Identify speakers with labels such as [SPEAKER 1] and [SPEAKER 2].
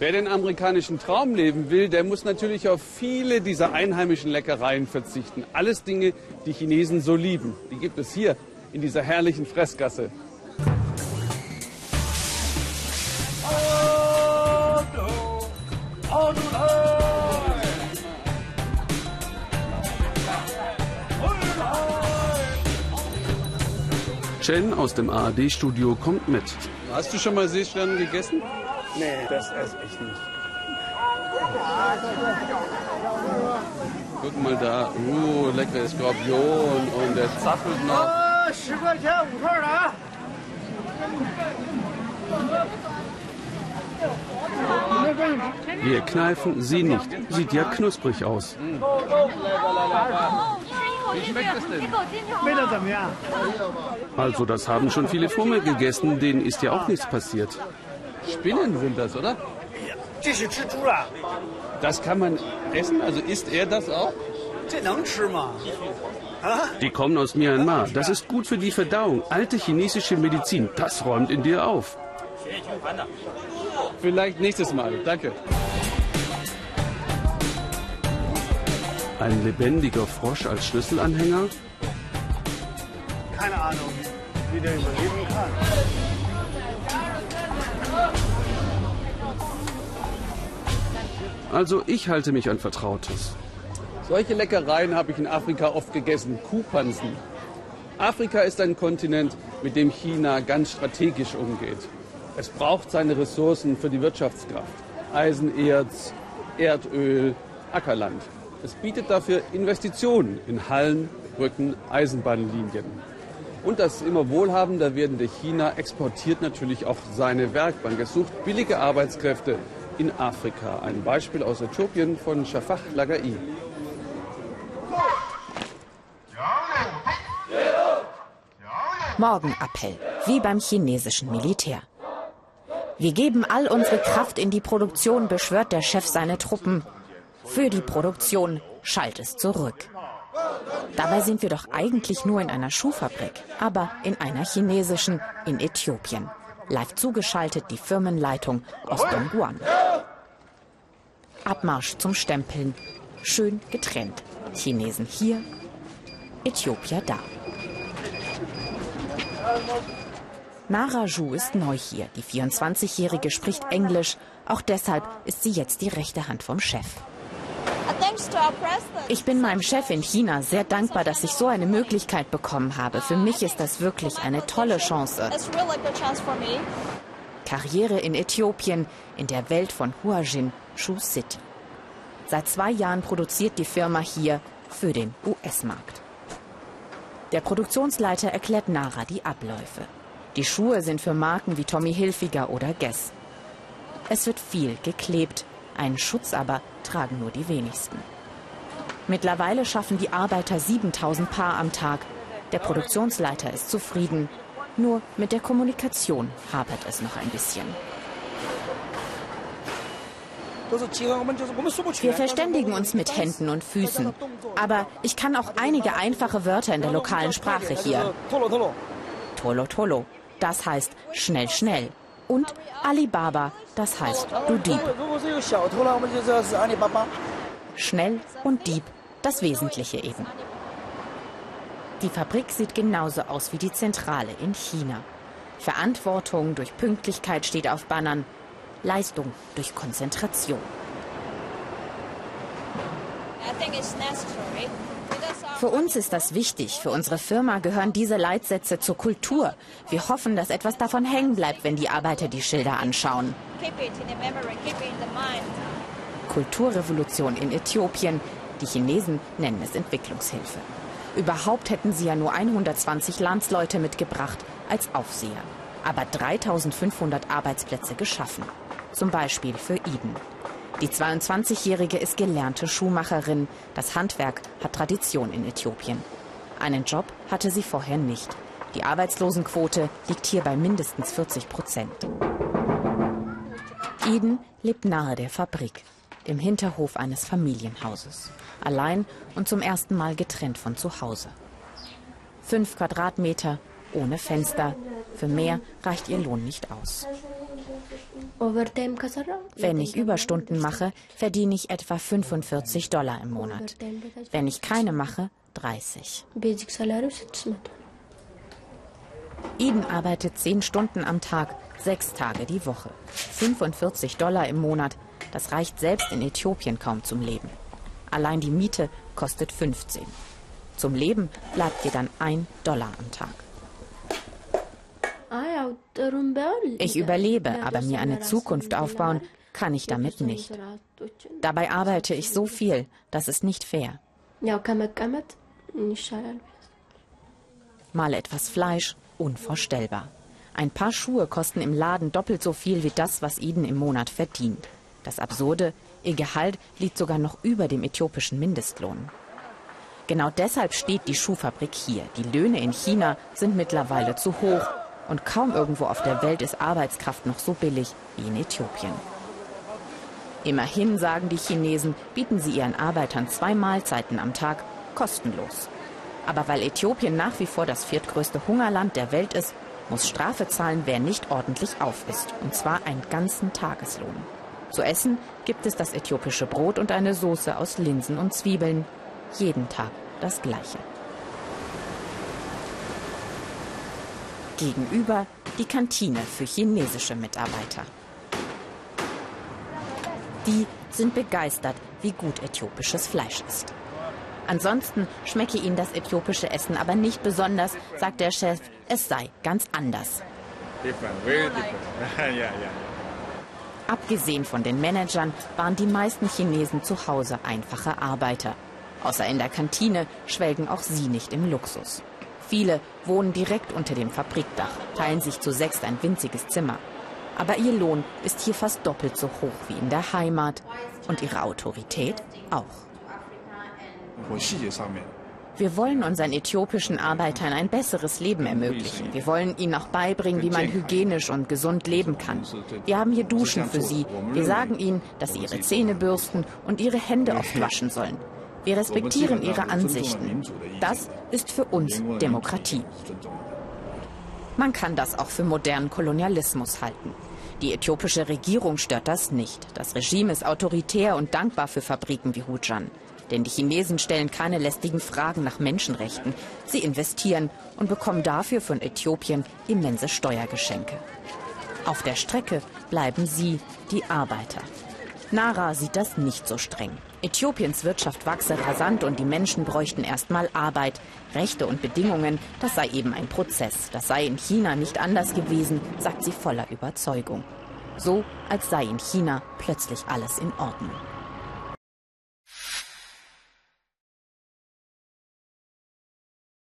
[SPEAKER 1] Wer den amerikanischen Traum leben will, der muss natürlich auf viele dieser einheimischen Leckereien verzichten. Alles Dinge, die Chinesen so lieben. Die gibt es hier in dieser herrlichen Fressgasse. Chen aus dem ARD-Studio kommt mit. Hast du schon mal Seestern gegessen?
[SPEAKER 2] Nee, das esse ich nicht.
[SPEAKER 1] Guck mal da. Uh, leckere Skorpion und der zappelt noch. Wir kneifen sie nicht. Sieht ja knusprig aus. Wie schmeckt es denn? Also, das haben schon viele vor mir gegessen. Denen ist ja auch nichts passiert. Spinnen sind das, oder? Das kann man essen? Also isst er das auch? Die kommen aus Myanmar. Das ist gut für die Verdauung. Alte chinesische Medizin, das räumt in dir auf. Vielleicht nächstes Mal. Danke. Ein lebendiger Frosch als Schlüsselanhänger?
[SPEAKER 2] Keine Ahnung, wie der überleben kann.
[SPEAKER 1] Also ich halte mich an Vertrautes. Solche Leckereien habe ich in Afrika oft gegessen. Kuhpansen. Afrika ist ein Kontinent, mit dem China ganz strategisch umgeht. Es braucht seine Ressourcen für die Wirtschaftskraft. Eisenerz, Erdöl, Ackerland. Es bietet dafür Investitionen in Hallen, Brücken, Eisenbahnlinien. Und das immer wohlhabender werdende China exportiert natürlich auch seine Werkbank. Es sucht billige Arbeitskräfte in Afrika. Ein Beispiel aus Äthiopien von Shafak Lagai.
[SPEAKER 3] Morgenappell, wie beim chinesischen Militär. Wir geben all unsere Kraft in die Produktion, beschwört der Chef seine Truppen. Für die Produktion schallt es zurück. Dabei sind wir doch eigentlich nur in einer Schuhfabrik, aber in einer chinesischen in Äthiopien. Live zugeschaltet die Firmenleitung aus Dongguan. Abmarsch zum Stempeln. Schön getrennt. Chinesen hier, Äthiopier da. Nara Ju ist neu hier. Die 24-Jährige spricht Englisch. Auch deshalb ist sie jetzt die rechte Hand vom Chef. Ich bin meinem Chef in China sehr dankbar, dass ich so eine Möglichkeit bekommen habe. Für mich ist das wirklich eine tolle Chance. Karriere in Äthiopien, in der Welt von Huajin, Shu City. Seit zwei Jahren produziert die Firma hier für den US-Markt. Der Produktionsleiter erklärt Nara die Abläufe. Die Schuhe sind für Marken wie Tommy Hilfiger oder Guess. Es wird viel geklebt, einen Schutz aber tragen nur die wenigsten. Mittlerweile schaffen die Arbeiter 7000 Paar am Tag. Der Produktionsleiter ist zufrieden. Nur mit der Kommunikation hapert es noch ein bisschen. Wir verständigen uns mit Händen und Füßen. Aber ich kann auch einige einfache Wörter in der lokalen Sprache hier. Tolo Tolo, das heißt schnell, schnell. Und Alibaba, das heißt du Dieb. Schnell und Dieb, das Wesentliche eben. Die Fabrik sieht genauso aus wie die Zentrale in China. Verantwortung durch Pünktlichkeit steht auf Bannern. Leistung durch Konzentration. Für uns ist das wichtig. Für unsere Firma gehören diese Leitsätze zur Kultur. Wir hoffen, dass etwas davon hängen bleibt, wenn die Arbeiter die Schilder anschauen. Kulturrevolution in Äthiopien. Die Chinesen nennen es Entwicklungshilfe. Überhaupt hätten sie ja nur 120 Landsleute mitgebracht als Aufseher. Aber 3500 Arbeitsplätze geschaffen. Zum Beispiel für Eden. Die 22-Jährige ist gelernte Schuhmacherin. Das Handwerk hat Tradition in Äthiopien. Einen Job hatte sie vorher nicht. Die Arbeitslosenquote liegt hier bei mindestens 40 Prozent. Eden lebt nahe der Fabrik, im Hinterhof eines Familienhauses. Allein und zum ersten Mal getrennt von zu Hause. Fünf Quadratmeter, ohne Fenster. Für mehr reicht ihr Lohn nicht aus. Wenn ich Überstunden mache, verdiene ich etwa 45 Dollar im Monat. Wenn ich keine mache, 30. Eden arbeitet 10 Stunden am Tag, sechs Tage die Woche. 45 Dollar im Monat, das reicht selbst in Äthiopien kaum zum Leben. Allein die Miete kostet 15. Zum Leben bleibt ihr dann ein Dollar am Tag. Ich überlebe, aber mir eine Zukunft aufbauen kann ich damit nicht. Dabei arbeite ich so viel, das ist nicht fair. Mal etwas Fleisch, unvorstellbar. Ein paar Schuhe kosten im Laden doppelt so viel wie das, was Eden im Monat verdient. Das Absurde, ihr Gehalt liegt sogar noch über dem äthiopischen Mindestlohn. Genau deshalb steht die Schuhfabrik hier. Die Löhne in China sind mittlerweile zu hoch und kaum irgendwo auf der Welt ist Arbeitskraft noch so billig wie in Äthiopien. Immerhin, sagen die Chinesen, bieten sie ihren Arbeitern zwei Mahlzeiten am Tag kostenlos. Aber weil Äthiopien nach wie vor das viertgrößte Hungerland der Welt ist, muss Strafe zahlen, wer nicht ordentlich auf ist. Und zwar einen ganzen Tageslohn. Zu essen gibt es das äthiopische Brot und eine Soße aus Linsen und Zwiebeln. Jeden Tag das Gleiche. Gegenüber die Kantine für chinesische Mitarbeiter. Die sind begeistert, wie gut äthiopisches Fleisch ist. Ansonsten schmecke ihnen das äthiopische Essen aber nicht besonders, sagt der Chef, es sei ganz anders. Abgesehen von den Managern waren die meisten Chinesen zu Hause einfache Arbeiter. Außer in der Kantine schwelgen auch sie nicht im Luxus. Viele wohnen direkt unter dem Fabrikdach, teilen sich zu sechst ein winziges Zimmer. Aber ihr Lohn ist hier fast doppelt so hoch wie in der Heimat und ihre Autorität auch. Wir wollen unseren äthiopischen Arbeitern ein besseres Leben ermöglichen. Wir wollen ihnen auch beibringen, wie man hygienisch und gesund leben kann. Wir haben hier Duschen für sie. Wir sagen ihnen, dass sie ihre Zähne bürsten und ihre Hände oft waschen sollen. Wir respektieren ihre Ansichten. Das ist für uns Demokratie. Man kann das auch für modernen Kolonialismus halten. Die äthiopische Regierung stört das nicht. Das Regime ist autoritär und dankbar für Fabriken wie Hujan. Denn die Chinesen stellen keine lästigen Fragen nach Menschenrechten. Sie investieren und bekommen dafür von Äthiopien immense Steuergeschenke. Auf der Strecke bleiben sie, die Arbeiter. Nara sieht das nicht so streng. Äthiopiens Wirtschaft wachse rasant und die Menschen bräuchten erstmal Arbeit. Rechte und Bedingungen, das sei eben ein Prozess. Das sei in China nicht anders gewesen, sagt sie voller Überzeugung. So, als sei in China plötzlich alles in Ordnung.